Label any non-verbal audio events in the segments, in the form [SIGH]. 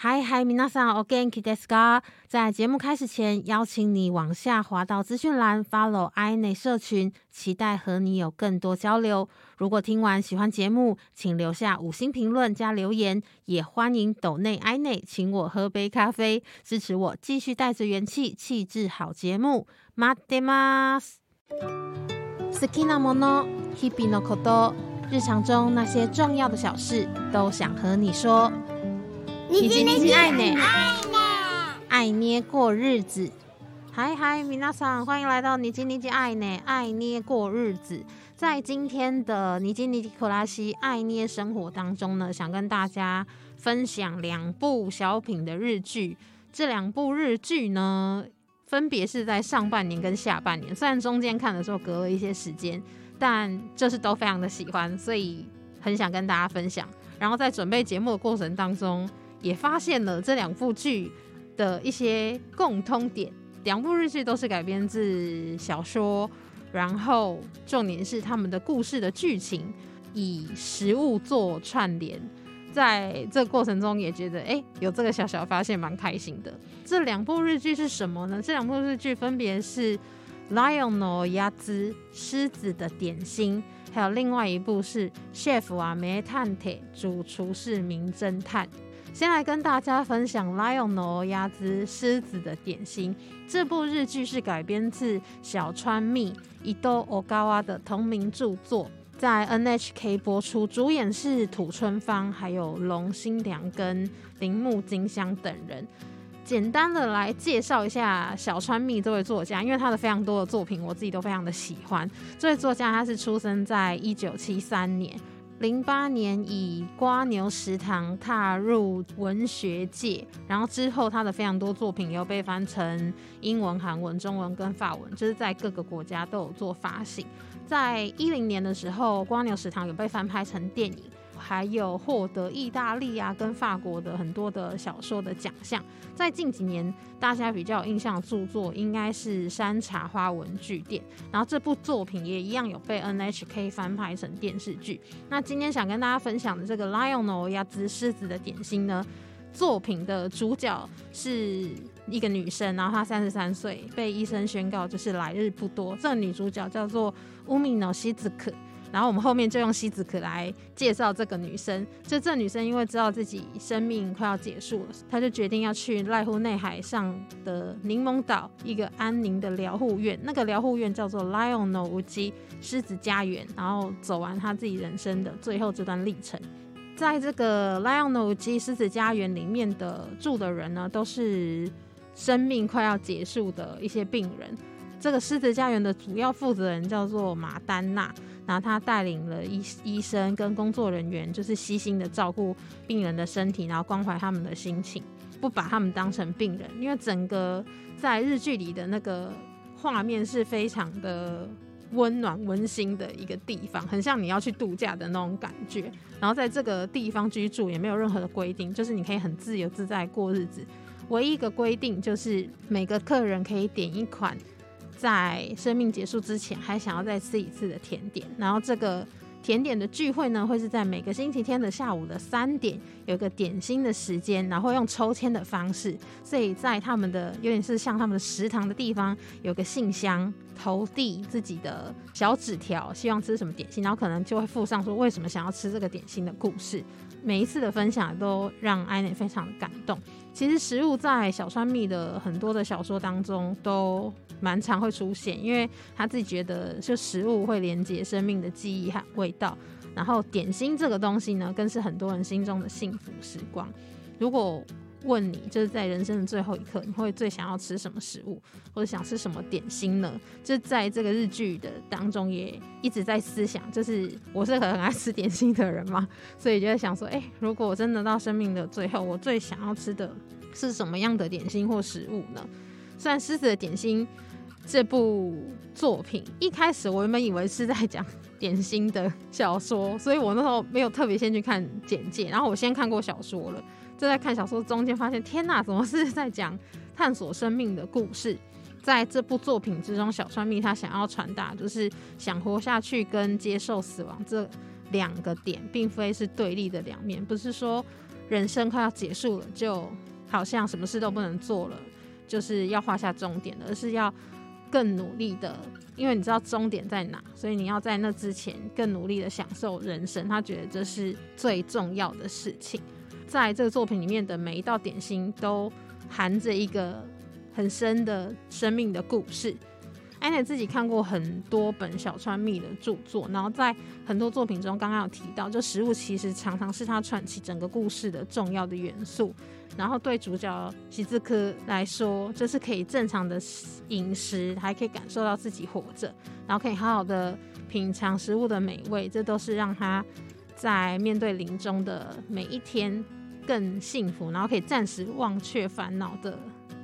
嗨嗨，皆さん、お元気ですか？在节目开始前，邀请你往下滑到资讯栏，follow i 内社群，期待和你有更多交流。如果听完喜欢节目，请留下五星评论加留言，也欢迎抖内 i 内请我喝杯咖啡，支持我继续带着元气，气质好节目。待ってます。好きなもの、日々のこと、日常中那些重要的小事，都想和你说。 你今天爱呢？爱捏过日子，嗨嗨，米娜桑，欢迎来到你今天爱呢？爱捏过日子，在今天的尼基尼克拉西爱捏生活当中呢，想跟大家分享两部小品的日剧。这两部日剧呢，分别是在上半年跟下半年，虽然中间看的时候隔了一些时间，但就是都非常的喜欢，所以很想跟大家分享。然后在准备节目的过程当中。也发现了这两部剧的一些共通点，两部日剧都是改编自小说，然后重点是他们的故事的剧情以食物做串联，在这个过程中也觉得哎，有这个小小发现蛮开心的。这两部日剧是什么呢？这两部日剧分别是《Lion no y a z 狮子的点心，还有另外一部是《Chef 啊梅探铁主厨是名侦探》。先来跟大家分享《Lion No 鸭子狮子的点心》这部日剧是改编自小川蜜伊豆 Ogawa 的同名著作，在 NHK 播出，主演是土春芳、还有龙心良跟铃木金香等人。简单的来介绍一下小川蜜这位作家，因为他的非常多的作品我自己都非常的喜欢。这位作家他是出生在一九七三年。零八年以《瓜牛食堂》踏入文学界，然后之后他的非常多作品又被翻成英文、韩文、中文跟法文，就是在各个国家都有做发行。在一零年的时候，《瓜牛食堂》有被翻拍成电影。还有获得意大利啊跟法国的很多的小说的奖项，在近几年大家比较有印象的著作应该是《山茶花文具店》，然后这部作品也一样有被 NHK 翻拍成电视剧。那今天想跟大家分享的这个《Lion No 鸭子狮子的点心》呢，作品的主角是一个女生，然后她三十三岁，被医生宣告就是来日不多。这个女主角叫做乌米诺西子可。然后我们后面就用西子可来介绍这个女生。就这女生因为知道自己生命快要结束了，她就决定要去濑户内海上的柠檬岛一个安宁的疗护院。那个疗护院叫做 Lion No Uji 狮子家园。然后走完她自己人生的最后这段历程。在这个 Lion No Uji 狮子家园里面的住的人呢，都是生命快要结束的一些病人。这个狮子家园的主要负责人叫做马丹娜。然后他带领了医医生跟工作人员，就是悉心的照顾病人的身体，然后关怀他们的心情，不把他们当成病人。因为整个在日剧里的那个画面是非常的温暖温馨的一个地方，很像你要去度假的那种感觉。然后在这个地方居住也没有任何的规定，就是你可以很自由自在过日子。唯一一个规定就是每个客人可以点一款。在生命结束之前，还想要再吃一次的甜点。然后这个甜点的聚会呢，会是在每个星期天的下午的三点，有个点心的时间，然后用抽签的方式。所以在他们的有点是像他们的食堂的地方，有个信箱，投递自己的小纸条，希望吃什么点心，然后可能就会附上说为什么想要吃这个点心的故事。每一次的分享都让艾内非常的感动。其实食物在小川蜜的很多的小说当中都蛮常会出现，因为他自己觉得就食物会连接生命的记忆和味道。然后点心这个东西呢，更是很多人心中的幸福时光。如果问你，就是在人生的最后一刻，你会最想要吃什么食物，或者想吃什么点心呢？就在这个日剧的当中，也一直在思想，就是我是很爱吃点心的人嘛，所以就在想说，哎，如果我真的到生命的最后，我最想要吃的是什么样的点心或食物呢？虽然《狮子的点心》这部作品一开始我原本以为是在讲点心的小说，所以我那时候没有特别先去看简介，然后我先看过小说了。就在看小说中间，发现天哪，怎么是在讲探索生命的故事？在这部作品之中，小川蜜他想要传达就是想活下去跟接受死亡这两个点，并非是对立的两面。不是说人生快要结束了，就好像什么事都不能做了，就是要画下终点，而是要更努力的，因为你知道终点在哪，所以你要在那之前更努力的享受人生。他觉得这是最重要的事情。在这个作品里面的每一道点心都含着一个很深的生命的故事。安妮自己看过很多本小川蜜的著作，然后在很多作品中，刚刚有提到，就食物其实常常是他串起整个故事的重要的元素。然后对主角喜字科来说，就是可以正常的饮食，还可以感受到自己活着，然后可以好好的品尝食物的美味，这都是让他在面对临终的每一天更幸福，然后可以暂时忘却烦恼的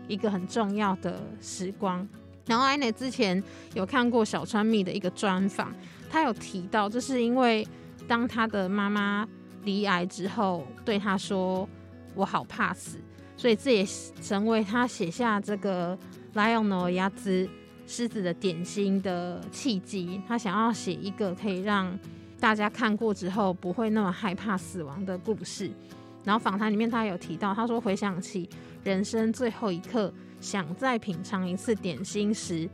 一个很重要的时光。然后艾内之前有看过小川蜜的一个专访，他有提到，就是因为当他的妈妈离癌之后，对他说。我好怕死，所以这也成为他写下这个《Lion 鸭子狮子的点心》的契机。他想要写一个可以让大家看过之后不会那么害怕死亡的故事。然后访谈里面他有提到，他说回想起人生最后一刻想再品尝一次点心时，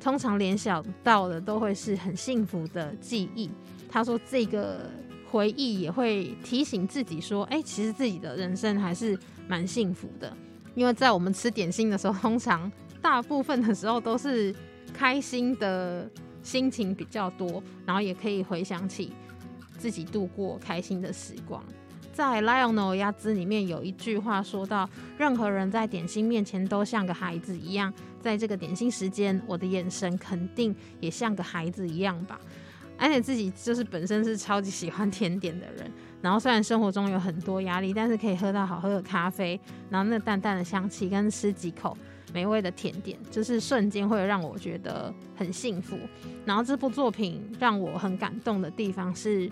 通常联想到的都会是很幸福的记忆。他说这个。回忆也会提醒自己说：“哎，其实自己的人生还是蛮幸福的。”因为在我们吃点心的时候，通常大部分的时候都是开心的心情比较多，然后也可以回想起自己度过开心的时光。在《Lionel 鸭子》里面有一句话说到：“任何人在点心面前都像个孩子一样，在这个点心时间，我的眼神肯定也像个孩子一样吧。”而且自己就是本身是超级喜欢甜点的人，然后虽然生活中有很多压力，但是可以喝到好喝的咖啡，然后那淡淡的香气跟吃几口美味的甜点，就是瞬间会让我觉得很幸福。然后这部作品让我很感动的地方是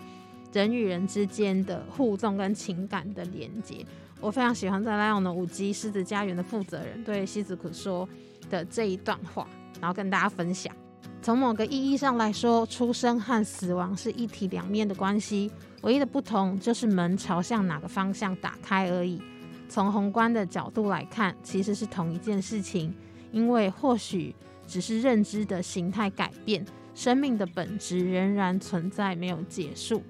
人与人之间的互动跟情感的连接。我非常喜欢在莱昂的五 G 狮子家园的负责人对西子可说的这一段话，然后跟大家分享。从某个意义上来说，出生和死亡是一体两面的关系，唯一的不同就是门朝向哪个方向打开而已。从宏观的角度来看，其实是同一件事情，因为或许只是认知的形态改变，生命的本质仍然存在，没有结束。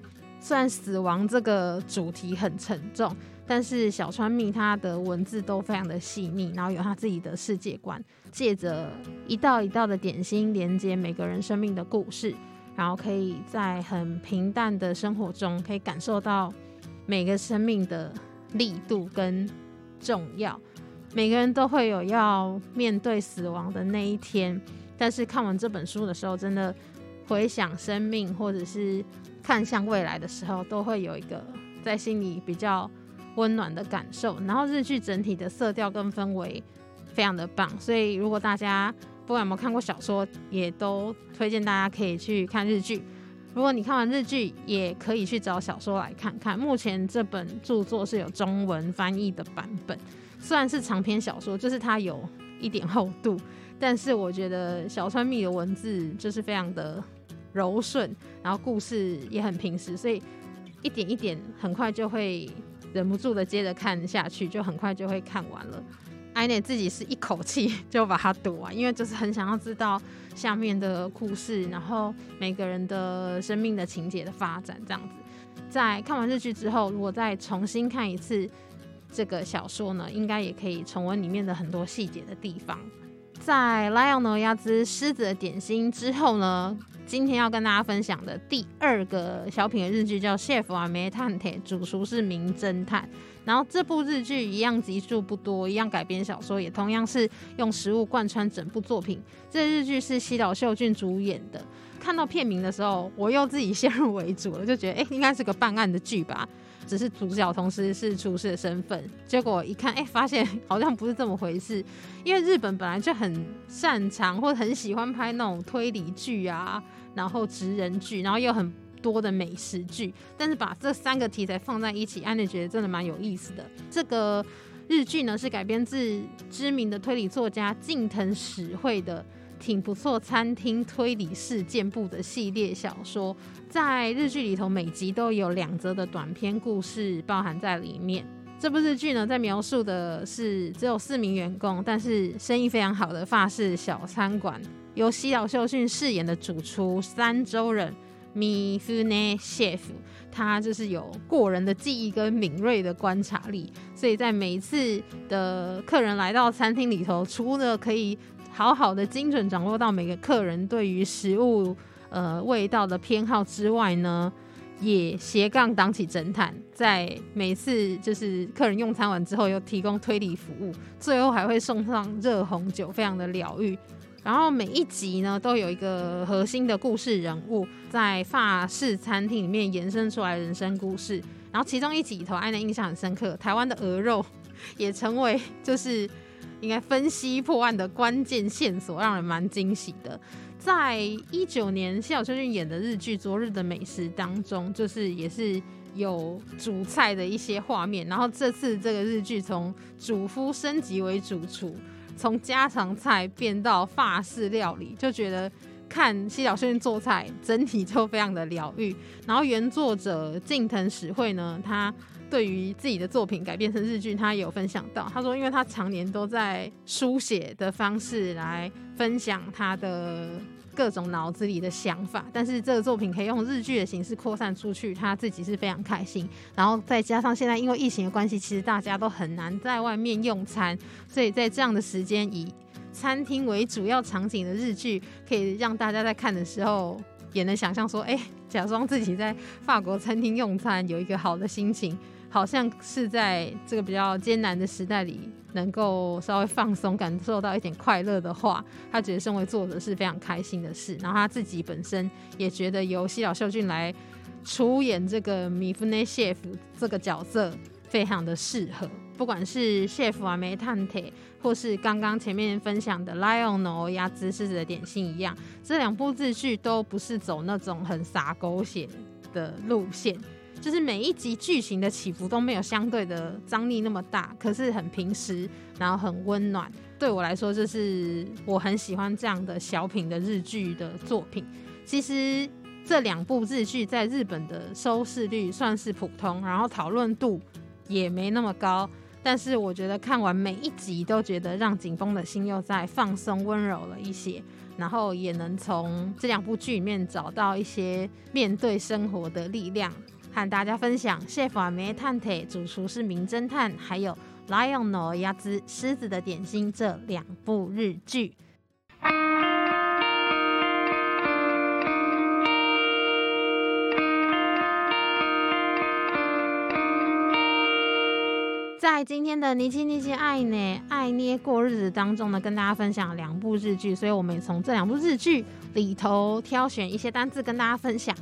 虽然死亡这个主题很沉重。但是小川蜜他的文字都非常的细腻，然后有他自己的世界观，借着一道一道的点心连接每个人生命的故事，然后可以在很平淡的生活中可以感受到每个生命的力度跟重要。每个人都会有要面对死亡的那一天，但是看完这本书的时候，真的回想生命或者是看向未来的时候，都会有一个在心里比较。温暖的感受，然后日剧整体的色调跟氛围非常的棒，所以如果大家不管有没有看过小说，也都推荐大家可以去看日剧。如果你看完日剧，也可以去找小说来看看。目前这本著作是有中文翻译的版本，虽然是长篇小说，就是它有一点厚度，但是我觉得小川蜜的文字就是非常的柔顺，然后故事也很平实，所以一点一点很快就会。忍不住的接着看下去，就很快就会看完了。艾内自己是一口气就把它读完，因为就是很想要知道下面的故事，然后每个人的生命的情节的发展这样子。在看完日剧之后，如果再重新看一次这个小说呢，应该也可以重温里面的很多细节的地方。在《莱昂诺亚兹狮子的点心》之后呢？今天要跟大家分享的第二个小品的日剧叫《Chef 啊煤炭铁》，主厨是名侦探。然后这部日剧一样集数不多，一样改编小说，也同样是用食物贯穿整部作品。这日剧是西岛秀俊主演的。看到片名的时候，我又自己先入为主了，就觉得哎，应该是个办案的剧吧。只是主角同时是厨师的身份，结果一看，哎，发现 [LAUGHS] 好像不是这么回事。因为日本本来就很擅长或很喜欢拍那种推理剧啊，然后职人剧，然后又很多的美食剧。但是把这三个题材放在一起，安妮觉得真的蛮有意思的。这个日剧呢是改编自知名的推理作家近藤史惠的。挺不错，餐厅推理事件簿的系列小说，在日剧里头每集都有两则的短篇故事包含在里面。这部日剧呢，在描述的是只有四名员工，但是生意非常好的法式小餐馆，由西岛秀俊饰演的主厨三周人米夫内 chef，他就是有过人的记忆跟敏锐的观察力，所以在每一次的客人来到餐厅里头，除了可以好好的精准掌握到每个客人对于食物呃味道的偏好之外呢。也斜杠当起侦探，在每次就是客人用餐完之后，又提供推理服务，最后还会送上热红酒，非常的疗愈。然后每一集呢，都有一个核心的故事人物，在法式餐厅里面延伸出来人生故事。然后其中一集里头，安的印象很深刻，台湾的鹅肉也成为就是应该分析破案的关键线索，让人蛮惊喜的。在一九年，谢小秋俊演的日剧《昨日的美食》当中，就是也是有煮菜的一些画面。然后这次这个日剧从主夫升级为主厨，从家常菜变到法式料理，就觉得看谢小秋俊做菜整体就非常的疗愈。然后原作者近藤史惠呢，他对于自己的作品改编成日剧，他也有分享到，他说因为他常年都在书写的方式来分享他的。各种脑子里的想法，但是这个作品可以用日剧的形式扩散出去，他自己是非常开心。然后再加上现在因为疫情的关系，其实大家都很难在外面用餐，所以在这样的时间，以餐厅为主要场景的日剧，可以让大家在看的时候也能想象说，哎，假装自己在法国餐厅用餐，有一个好的心情。好像是在这个比较艰难的时代里，能够稍微放松，感受到一点快乐的话，他觉得身为作者是非常开心的事。然后他自己本身也觉得由西岛秀俊来出演这个米夫内谢夫这个角色非常的适合。不管是谢夫啊、煤炭铁，或是刚刚前面分享的 Lion 哦、鸭子狮子的点心一样，这两部日剧都不是走那种很洒狗血的路线。就是每一集剧情的起伏都没有相对的张力那么大，可是很平实，然后很温暖。对我来说，就是我很喜欢这样的小品的日剧的作品。其实这两部日剧在日本的收视率算是普通，然后讨论度也没那么高。但是我觉得看完每一集都觉得让景峰的心又在放松温柔了一些，然后也能从这两部剧里面找到一些面对生活的力量。和大家分享《chef 阿梅探铁》主厨是名侦探，还有《Lion No 鸭子狮子的点心》这两部日剧。在今天的尼基尼基爱呢爱捏过日子当中呢，跟大家分享两部日剧，所以我们也从这两部日剧里头挑选一些单字跟大家分享。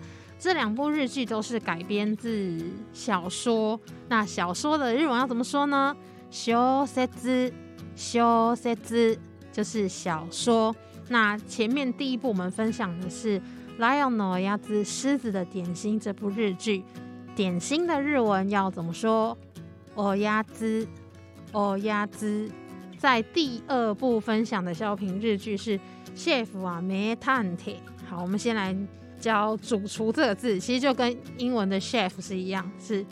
这两部日剧都是改编自小说。那小说的日文要怎么说呢？小说子，小说子就是小说。那前面第一部我们分享的是《Lion no y a 狮子的点心》这部日剧。点心的日文要怎么说？哦鸭子，哦鸭子。在第二部分享的小品日剧是《chef 啊煤炭铁》。好，我们先来。教主厨这个字，其实就跟英文的 chef 是一样，是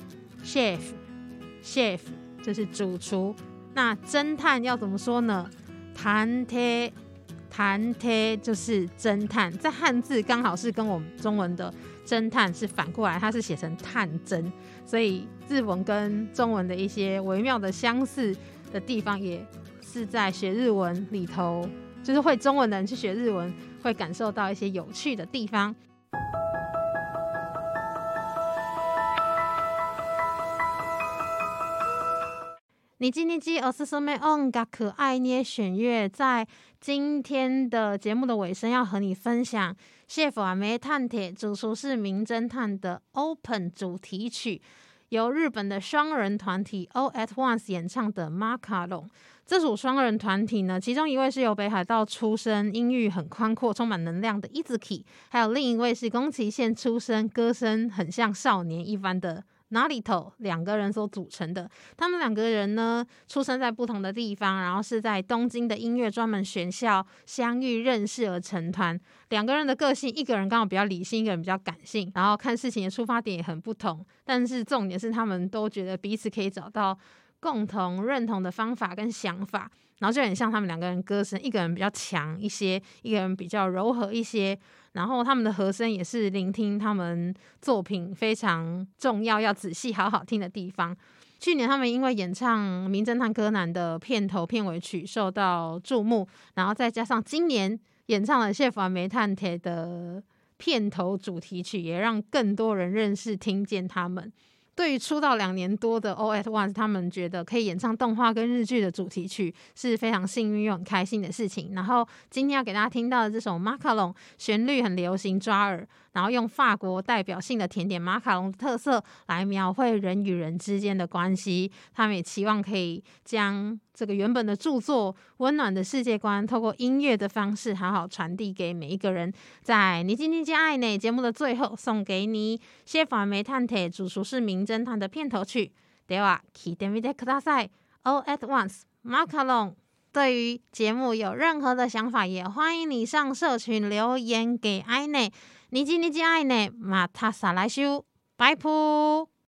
chef，chef 就是主厨。那侦探要怎么说呢？探贴，探贴就是侦探，在汉字刚好是跟我们中文的侦探是反过来，它是写成探侦，所以日文跟中文的一些微妙的相似的地方，也是在学日文里头，就是会中文的人去学日文，会感受到一些有趣的地方。你今天记二十四枚嗯嘎可爱捏选乐，在今天的节目的尾声，要和你分享《谢佛阿梅探铁》主厨是名侦探的 Open 主题曲，由日本的双人团体 All at Once 演唱的《马卡龙》。这组双人团体呢，其中一位是由北海道出身、音域很宽阔、充满能量的 Izuki，还有另一位是宫崎县出身、歌声很像少年一般的哪里头两个人所组成的。他们两个人呢，出生在不同的地方，然后是在东京的音乐专门学校相遇认识而成团。两个人的个性，一个人刚好比较理性，一个人比较感性，然后看事情的出发点也很不同。但是重点是，他们都觉得彼此可以找到共同认同的方法跟想法，然后就很像他们两个人歌声，一个人比较强一些，一个人比较柔和一些。然后他们的和声也是聆听他们作品非常重要、要仔细好好听的地方。去年他们因为演唱《名侦探柯南》的片头片尾曲受到注目，然后再加上今年演唱了《谢凡煤炭铁》的片头主题曲，也让更多人认识、听见他们。对于出道两年多的 All at Once，他们觉得可以演唱动画跟日剧的主题曲是非常幸运又很开心的事情。然后今天要给大家听到的这首《马卡龙》，旋律很流行，抓耳。然后用法国代表性的甜点马卡龙的特色来描绘人与人之间的关系，他们也期望可以将这个原本的著作温暖的世界观，透过音乐的方式好好传递给每一个人。在你今天接爱呢节目的最后，送给你《谢法煤炭铁主厨是名侦探》的片头曲。では聞いてみてください。All at once，马卡龙。对于节目有任何的想法，也欢迎你上社群留言给爱内。 你今你今爱呢？马塔萨来修，拜拜。